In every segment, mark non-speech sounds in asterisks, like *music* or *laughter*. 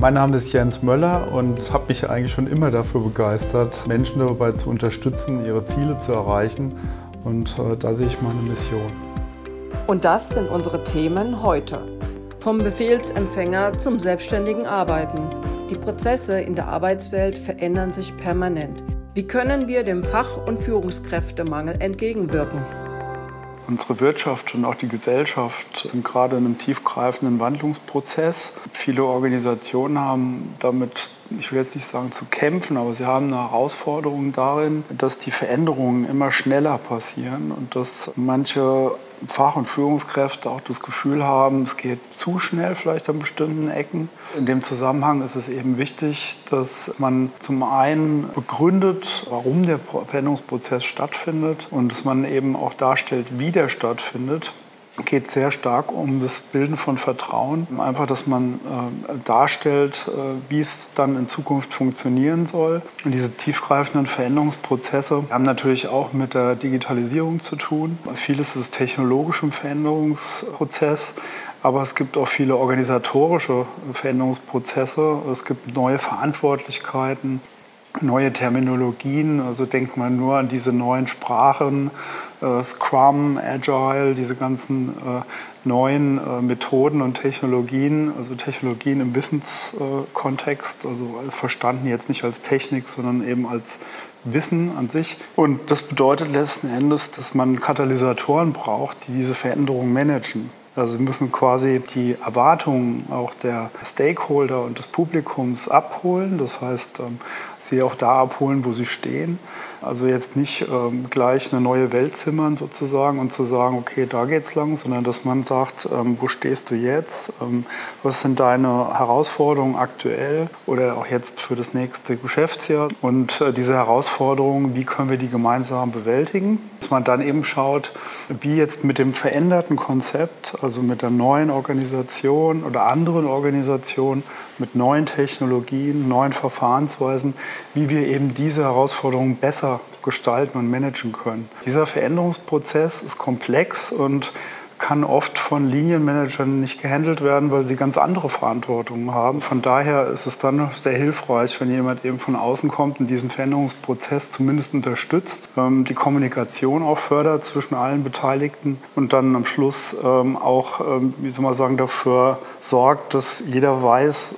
Mein Name ist Jens Möller und habe mich eigentlich schon immer dafür begeistert, Menschen dabei zu unterstützen, ihre Ziele zu erreichen. Und äh, da sehe ich meine Mission. Und das sind unsere Themen heute. Vom Befehlsempfänger zum selbstständigen Arbeiten. Die Prozesse in der Arbeitswelt verändern sich permanent. Wie können wir dem Fach- und Führungskräftemangel entgegenwirken? Unsere Wirtschaft und auch die Gesellschaft sind gerade in einem tiefgreifenden Wandlungsprozess. Viele Organisationen haben damit, ich will jetzt nicht sagen zu kämpfen, aber sie haben eine Herausforderung darin, dass die Veränderungen immer schneller passieren und dass manche Fach- und Führungskräfte auch das Gefühl haben, es geht zu schnell vielleicht an bestimmten Ecken. In dem Zusammenhang ist es eben wichtig, dass man zum einen begründet, warum der Veränderungsprozess stattfindet und dass man eben auch darstellt, wie der stattfindet geht sehr stark um das Bilden von Vertrauen. Einfach, dass man äh, darstellt, äh, wie es dann in Zukunft funktionieren soll. Und diese tiefgreifenden Veränderungsprozesse haben natürlich auch mit der Digitalisierung zu tun. Vieles ist technologisch im Veränderungsprozess. Aber es gibt auch viele organisatorische Veränderungsprozesse. Es gibt neue Verantwortlichkeiten, neue Terminologien. Also denkt man nur an diese neuen Sprachen, äh, Scrum, Agile, diese ganzen äh, neuen äh, Methoden und Technologien, also Technologien im Wissenskontext, also verstanden jetzt nicht als Technik, sondern eben als Wissen an sich. Und das bedeutet letzten Endes, dass man Katalysatoren braucht, die diese Veränderungen managen. Also sie müssen quasi die Erwartungen auch der Stakeholder und des Publikums abholen. Das heißt, ähm, sie auch da abholen, wo sie stehen. Also jetzt nicht ähm, gleich eine neue Welt zimmern sozusagen und zu sagen, okay, da geht's lang, sondern dass man sagt, ähm, wo stehst du jetzt? Ähm, was sind deine Herausforderungen aktuell oder auch jetzt für das nächste Geschäftsjahr? Und äh, diese Herausforderungen, wie können wir die gemeinsam bewältigen? Dass man dann eben schaut, wie jetzt mit dem veränderten Konzept, also mit der neuen Organisation oder anderen Organisationen, mit neuen Technologien, neuen Verfahrensweisen, wie wir eben diese Herausforderungen besser gestalten und managen können. Dieser Veränderungsprozess ist komplex und kann oft von Linienmanagern nicht gehandelt werden, weil sie ganz andere Verantwortungen haben. Von daher ist es dann sehr hilfreich, wenn jemand eben von außen kommt und diesen Veränderungsprozess zumindest unterstützt, ähm, die Kommunikation auch fördert zwischen allen Beteiligten und dann am Schluss ähm, auch, ähm, wie soll man sagen, dafür sorgt, dass jeder weiß,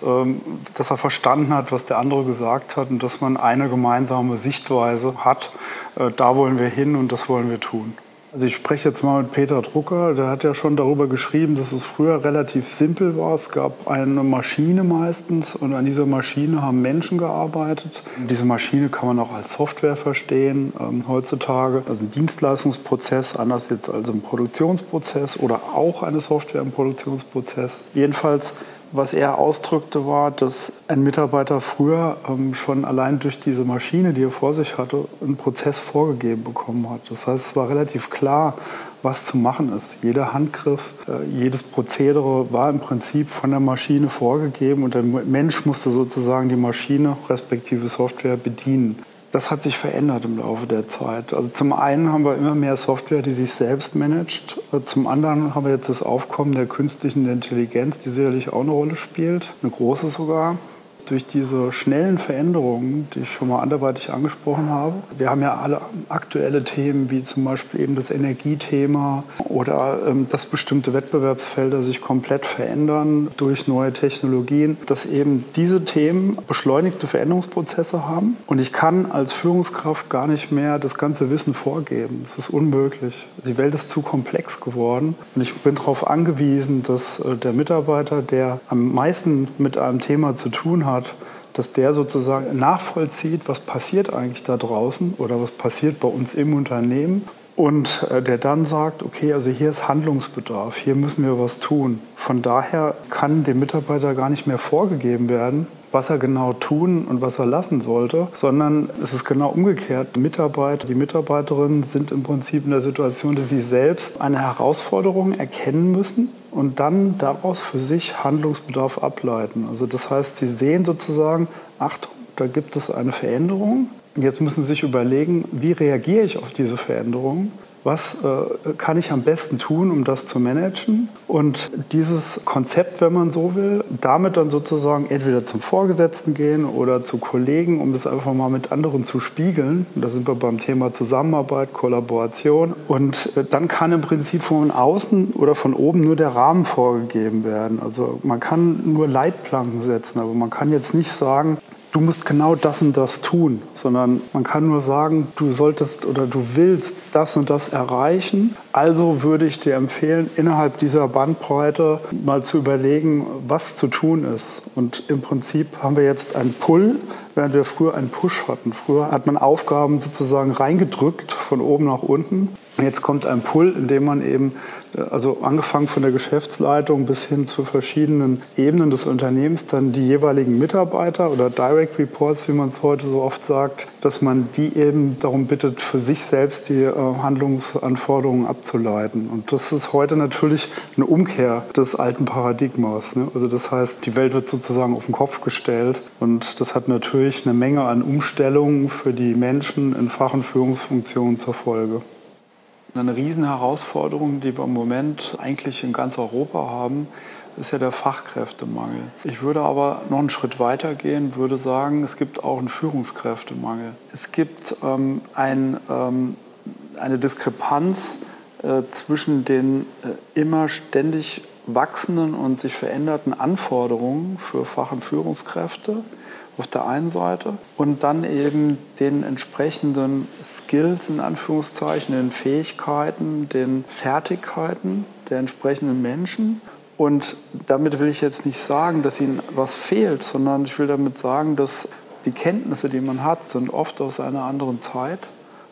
dass er verstanden hat, was der andere gesagt hat und dass man eine gemeinsame Sichtweise hat. Äh, da wollen wir hin und das wollen wir tun. Also ich spreche jetzt mal mit Peter Drucker, der hat ja schon darüber geschrieben, dass es früher relativ simpel war. Es gab eine Maschine meistens und an dieser Maschine haben Menschen gearbeitet. Diese Maschine kann man auch als Software verstehen ähm, heutzutage. Also ein Dienstleistungsprozess, anders jetzt als ein Produktionsprozess oder auch eine Software im Produktionsprozess. Jedenfalls was er ausdrückte, war, dass ein Mitarbeiter früher ähm, schon allein durch diese Maschine, die er vor sich hatte, einen Prozess vorgegeben bekommen hat. Das heißt, es war relativ klar, was zu machen ist. Jeder Handgriff, äh, jedes Prozedere war im Prinzip von der Maschine vorgegeben und der Mensch musste sozusagen die Maschine respektive Software bedienen. Das hat sich verändert im Laufe der Zeit. Also zum einen haben wir immer mehr Software, die sich selbst managt. Zum anderen haben wir jetzt das Aufkommen der künstlichen Intelligenz, die sicherlich auch eine Rolle spielt, eine große sogar durch diese schnellen Veränderungen, die ich schon mal anderweitig angesprochen habe. Wir haben ja alle aktuelle Themen, wie zum Beispiel eben das Energiethema oder ähm, dass bestimmte Wettbewerbsfelder sich komplett verändern durch neue Technologien, dass eben diese Themen beschleunigte Veränderungsprozesse haben. Und ich kann als Führungskraft gar nicht mehr das ganze Wissen vorgeben. Das ist unmöglich. Die Welt ist zu komplex geworden und ich bin darauf angewiesen, dass äh, der Mitarbeiter, der am meisten mit einem Thema zu tun hat, hat, dass der sozusagen nachvollzieht, was passiert eigentlich da draußen oder was passiert bei uns im Unternehmen und äh, der dann sagt, okay, also hier ist Handlungsbedarf, hier müssen wir was tun. Von daher kann dem Mitarbeiter gar nicht mehr vorgegeben werden, was er genau tun und was er lassen sollte, sondern es ist genau umgekehrt. Die Mitarbeiter, die Mitarbeiterinnen sind im Prinzip in der Situation, dass sie selbst eine Herausforderung erkennen müssen und dann daraus für sich Handlungsbedarf ableiten. Also das heißt, sie sehen sozusagen, Achtung, da gibt es eine Veränderung. Jetzt müssen Sie sich überlegen, wie reagiere ich auf diese Veränderung? Was äh, kann ich am besten tun, um das zu managen. Und dieses Konzept, wenn man so will, damit dann sozusagen entweder zum Vorgesetzten gehen oder zu Kollegen, um das einfach mal mit anderen zu spiegeln. Und da sind wir beim Thema Zusammenarbeit, Kollaboration. Und äh, dann kann im Prinzip von außen oder von oben nur der Rahmen vorgegeben werden. Also man kann nur Leitplanken setzen, aber man kann jetzt nicht sagen, du musst genau das und das tun, sondern man kann nur sagen, du solltest oder du willst das und das erreichen. Also würde ich dir empfehlen, innerhalb dieser Bandbreite mal zu überlegen, was zu tun ist. Und im Prinzip haben wir jetzt einen Pull, während wir früher einen Push hatten. Früher hat man Aufgaben sozusagen reingedrückt von oben nach unten. Jetzt kommt ein Pull, in dem man eben also angefangen von der Geschäftsleitung bis hin zu verschiedenen Ebenen des Unternehmens, dann die jeweiligen Mitarbeiter oder Direct Reports, wie man es heute so oft sagt, dass man die eben darum bittet, für sich selbst die äh, Handlungsanforderungen abzuleiten. Und das ist heute natürlich eine Umkehr des alten Paradigmas. Ne? Also das heißt, die Welt wird sozusagen auf den Kopf gestellt und das hat natürlich eine Menge an Umstellungen für die Menschen in Fach- und Führungsfunktionen zur Folge. Eine Riesenherausforderung, die wir im Moment eigentlich in ganz Europa haben, ist ja der Fachkräftemangel. Ich würde aber noch einen Schritt weiter gehen, würde sagen, es gibt auch einen Führungskräftemangel. Es gibt ähm, ein, ähm, eine Diskrepanz äh, zwischen den äh, immer ständig wachsenden und sich veränderten Anforderungen für Fach- und Führungskräfte auf der einen Seite und dann eben den entsprechenden Skills in Anführungszeichen, den Fähigkeiten, den Fertigkeiten der entsprechenden Menschen. Und damit will ich jetzt nicht sagen, dass ihnen was fehlt, sondern ich will damit sagen, dass die Kenntnisse, die man hat, sind oft aus einer anderen Zeit,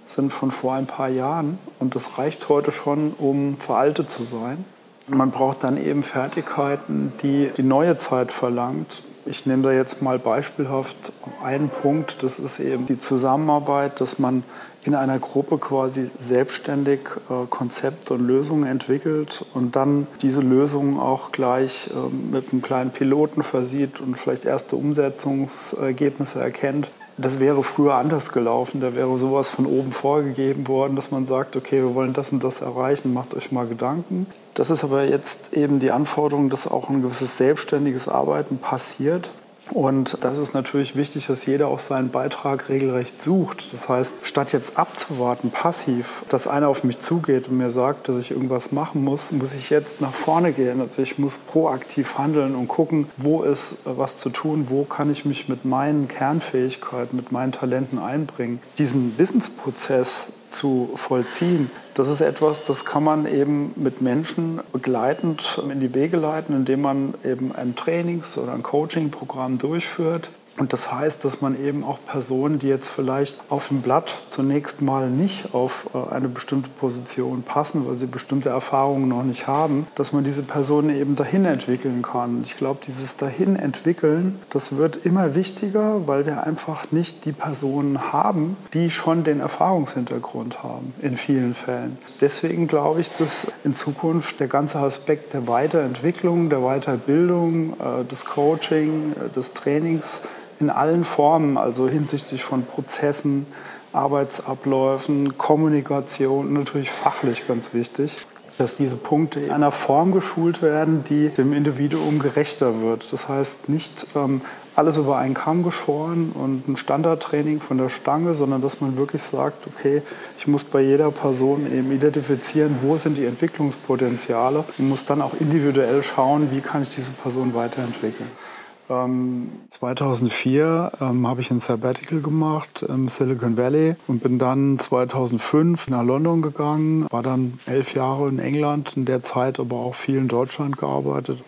sind von vor ein paar Jahren und das reicht heute schon, um veraltet zu sein. Man braucht dann eben Fertigkeiten, die die neue Zeit verlangt ich nehme da jetzt mal beispielhaft einen Punkt, das ist eben die Zusammenarbeit, dass man in einer Gruppe quasi selbstständig äh, Konzepte und Lösungen entwickelt und dann diese Lösungen auch gleich äh, mit einem kleinen Piloten versieht und vielleicht erste Umsetzungsergebnisse erkennt. Das wäre früher anders gelaufen. Da wäre sowas von oben vorgegeben worden, dass man sagt, okay, wir wollen das und das erreichen, macht euch mal Gedanken. Das ist aber jetzt eben die Anforderung, dass auch ein gewisses selbstständiges Arbeiten passiert. Und das ist natürlich wichtig, dass jeder auch seinen Beitrag regelrecht sucht. Das heißt, statt jetzt abzuwarten, passiv, dass einer auf mich zugeht und mir sagt, dass ich irgendwas machen muss, muss ich jetzt nach vorne gehen. Also ich muss proaktiv handeln und gucken, wo ist was zu tun, wo kann ich mich mit meinen Kernfähigkeiten, mit meinen Talenten einbringen. Diesen Wissensprozess zu vollziehen. Das ist etwas, das kann man eben mit Menschen begleitend in die Wege leiten, indem man eben ein Trainings- oder ein Coaching-Programm durchführt und das heißt, dass man eben auch Personen, die jetzt vielleicht auf dem Blatt zunächst mal nicht auf äh, eine bestimmte Position passen, weil sie bestimmte Erfahrungen noch nicht haben, dass man diese Personen eben dahin entwickeln kann. Ich glaube, dieses dahin entwickeln, das wird immer wichtiger, weil wir einfach nicht die Personen haben, die schon den Erfahrungshintergrund haben in vielen Fällen. Deswegen glaube ich, dass in Zukunft der ganze Aspekt der Weiterentwicklung, der Weiterbildung, äh, des Coaching, äh, des Trainings in allen Formen, also hinsichtlich von Prozessen, Arbeitsabläufen, Kommunikation, natürlich fachlich ganz wichtig, dass diese Punkte in einer Form geschult werden, die dem Individuum gerechter wird. Das heißt nicht ähm, alles über einen Kamm geschoren und ein Standardtraining von der Stange, sondern dass man wirklich sagt, okay, ich muss bei jeder Person eben identifizieren, wo sind die Entwicklungspotenziale und muss dann auch individuell schauen, wie kann ich diese Person weiterentwickeln. 2004 ähm, ähm, habe ich ein Sabbatical gemacht im Silicon Valley und bin dann 2005 nach London gegangen, war dann elf Jahre in England, in der Zeit aber auch viel in Deutschland gearbeitet.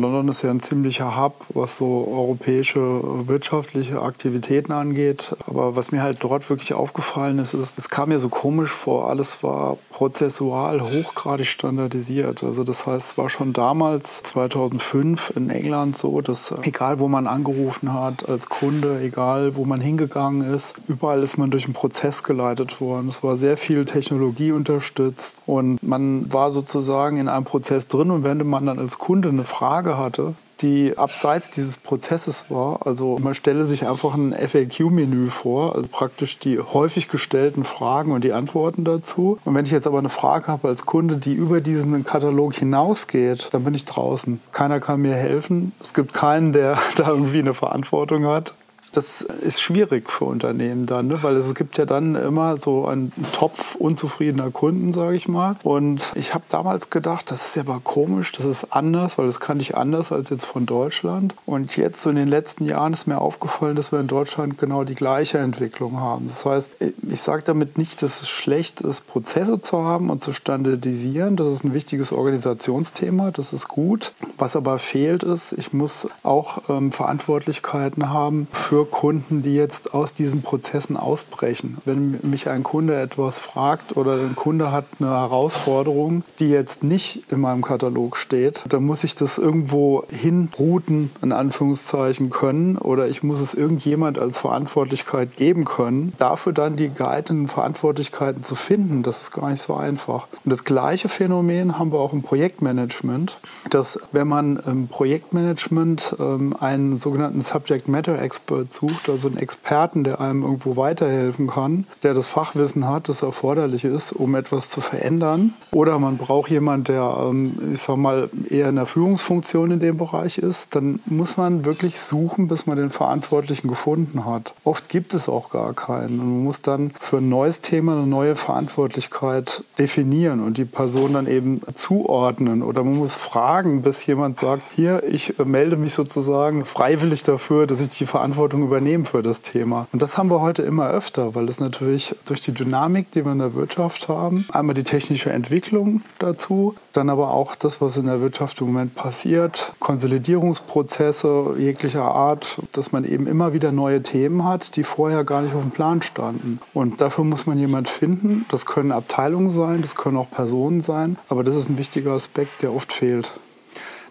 London ist ja ein ziemlicher Hub, was so europäische wirtschaftliche Aktivitäten angeht. Aber was mir halt dort wirklich aufgefallen ist, ist, es kam mir so komisch vor, alles war prozessual hochgradig standardisiert. Also das heißt, es war schon damals, 2005 in England so, dass egal wo man angerufen hat als Kunde, egal wo man hingegangen ist, überall ist man durch einen Prozess geleitet worden. Es war sehr viel Technologie unterstützt und man war sozusagen in einem Prozess drin und wenn man dann als Kunde eine Frage Frage hatte, die abseits dieses Prozesses war. Also man stelle sich einfach ein FAQ-Menü vor, also praktisch die häufig gestellten Fragen und die Antworten dazu. Und wenn ich jetzt aber eine Frage habe als Kunde, die über diesen Katalog hinausgeht, dann bin ich draußen. Keiner kann mir helfen. Es gibt keinen, der *laughs* da irgendwie eine Verantwortung hat. Das ist schwierig für Unternehmen dann, ne? weil es gibt ja dann immer so einen Topf unzufriedener Kunden, sage ich mal. Und ich habe damals gedacht, das ist ja aber komisch, das ist anders, weil das kann ich anders als jetzt von Deutschland. Und jetzt so in den letzten Jahren ist mir aufgefallen, dass wir in Deutschland genau die gleiche Entwicklung haben. Das heißt, ich sage damit nicht, dass es schlecht ist, Prozesse zu haben und zu standardisieren. Das ist ein wichtiges Organisationsthema, das ist gut. Was aber fehlt ist, ich muss auch ähm, Verantwortlichkeiten haben für Kunden, die jetzt aus diesen Prozessen ausbrechen. Wenn mich ein Kunde etwas fragt oder ein Kunde hat eine Herausforderung, die jetzt nicht in meinem Katalog steht, dann muss ich das irgendwo hinrouten, in Anführungszeichen, können oder ich muss es irgendjemand als Verantwortlichkeit geben können. Dafür dann die geeigneten Verantwortlichkeiten zu finden, das ist gar nicht so einfach. Und das gleiche Phänomen haben wir auch im Projektmanagement, dass wenn man im Projektmanagement ähm, einen sogenannten Subject Matter Expert sucht, also einen Experten, der einem irgendwo weiterhelfen kann, der das Fachwissen hat, das erforderlich ist, um etwas zu verändern. Oder man braucht jemanden, der, ähm, ich sag mal, eher in der Führungsfunktion in dem Bereich ist, dann muss man wirklich suchen, bis man den Verantwortlichen gefunden hat. Oft gibt es auch gar keinen. Und man muss dann für ein neues Thema eine neue Verantwortlichkeit definieren und die Person dann eben zuordnen. Oder man muss fragen, bis jemand sagt, hier, ich äh, melde mich sozusagen freiwillig dafür, dass ich die Verantwortung Verantwortung übernehmen für das Thema. Und das haben wir heute immer öfter, weil es natürlich durch die Dynamik, die wir in der Wirtschaft haben, einmal die technische Entwicklung dazu, dann aber auch das, was in der Wirtschaft im Moment passiert, Konsolidierungsprozesse jeglicher Art, dass man eben immer wieder neue Themen hat, die vorher gar nicht auf dem Plan standen. Und dafür muss man jemand finden. Das können Abteilungen sein, das können auch Personen sein, aber das ist ein wichtiger Aspekt, der oft fehlt.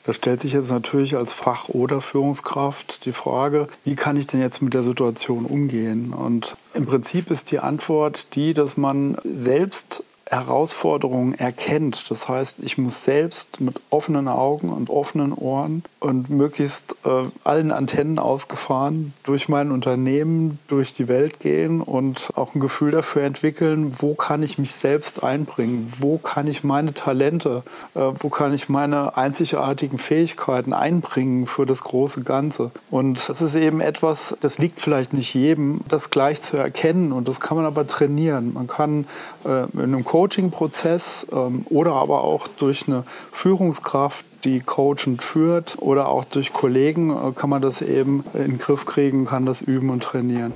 Da stellt sich jetzt natürlich als Fach- oder Führungskraft die Frage, wie kann ich denn jetzt mit der Situation umgehen? Und im Prinzip ist die Antwort die, dass man selbst Herausforderungen erkennt. Das heißt, ich muss selbst mit offenen Augen und offenen Ohren und möglichst äh, allen Antennen ausgefahren durch mein Unternehmen, durch die Welt gehen und auch ein Gefühl dafür entwickeln, wo kann ich mich selbst einbringen, wo kann ich meine Talente, äh, wo kann ich meine einzigartigen Fähigkeiten einbringen für das große Ganze. Und das ist eben etwas, das liegt vielleicht nicht jedem, das gleich zu erkennen und das kann man aber trainieren. Man kann äh, in einem Coaching-Prozess ähm, oder aber auch durch eine Führungskraft, die coachend führt oder auch durch Kollegen äh, kann man das eben in den Griff kriegen, kann das üben und trainieren.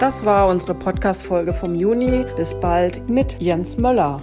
Das war unsere Podcast-Folge vom Juni. Bis bald mit Jens Möller.